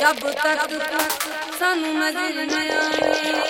जब तक सानू नज़र न आवे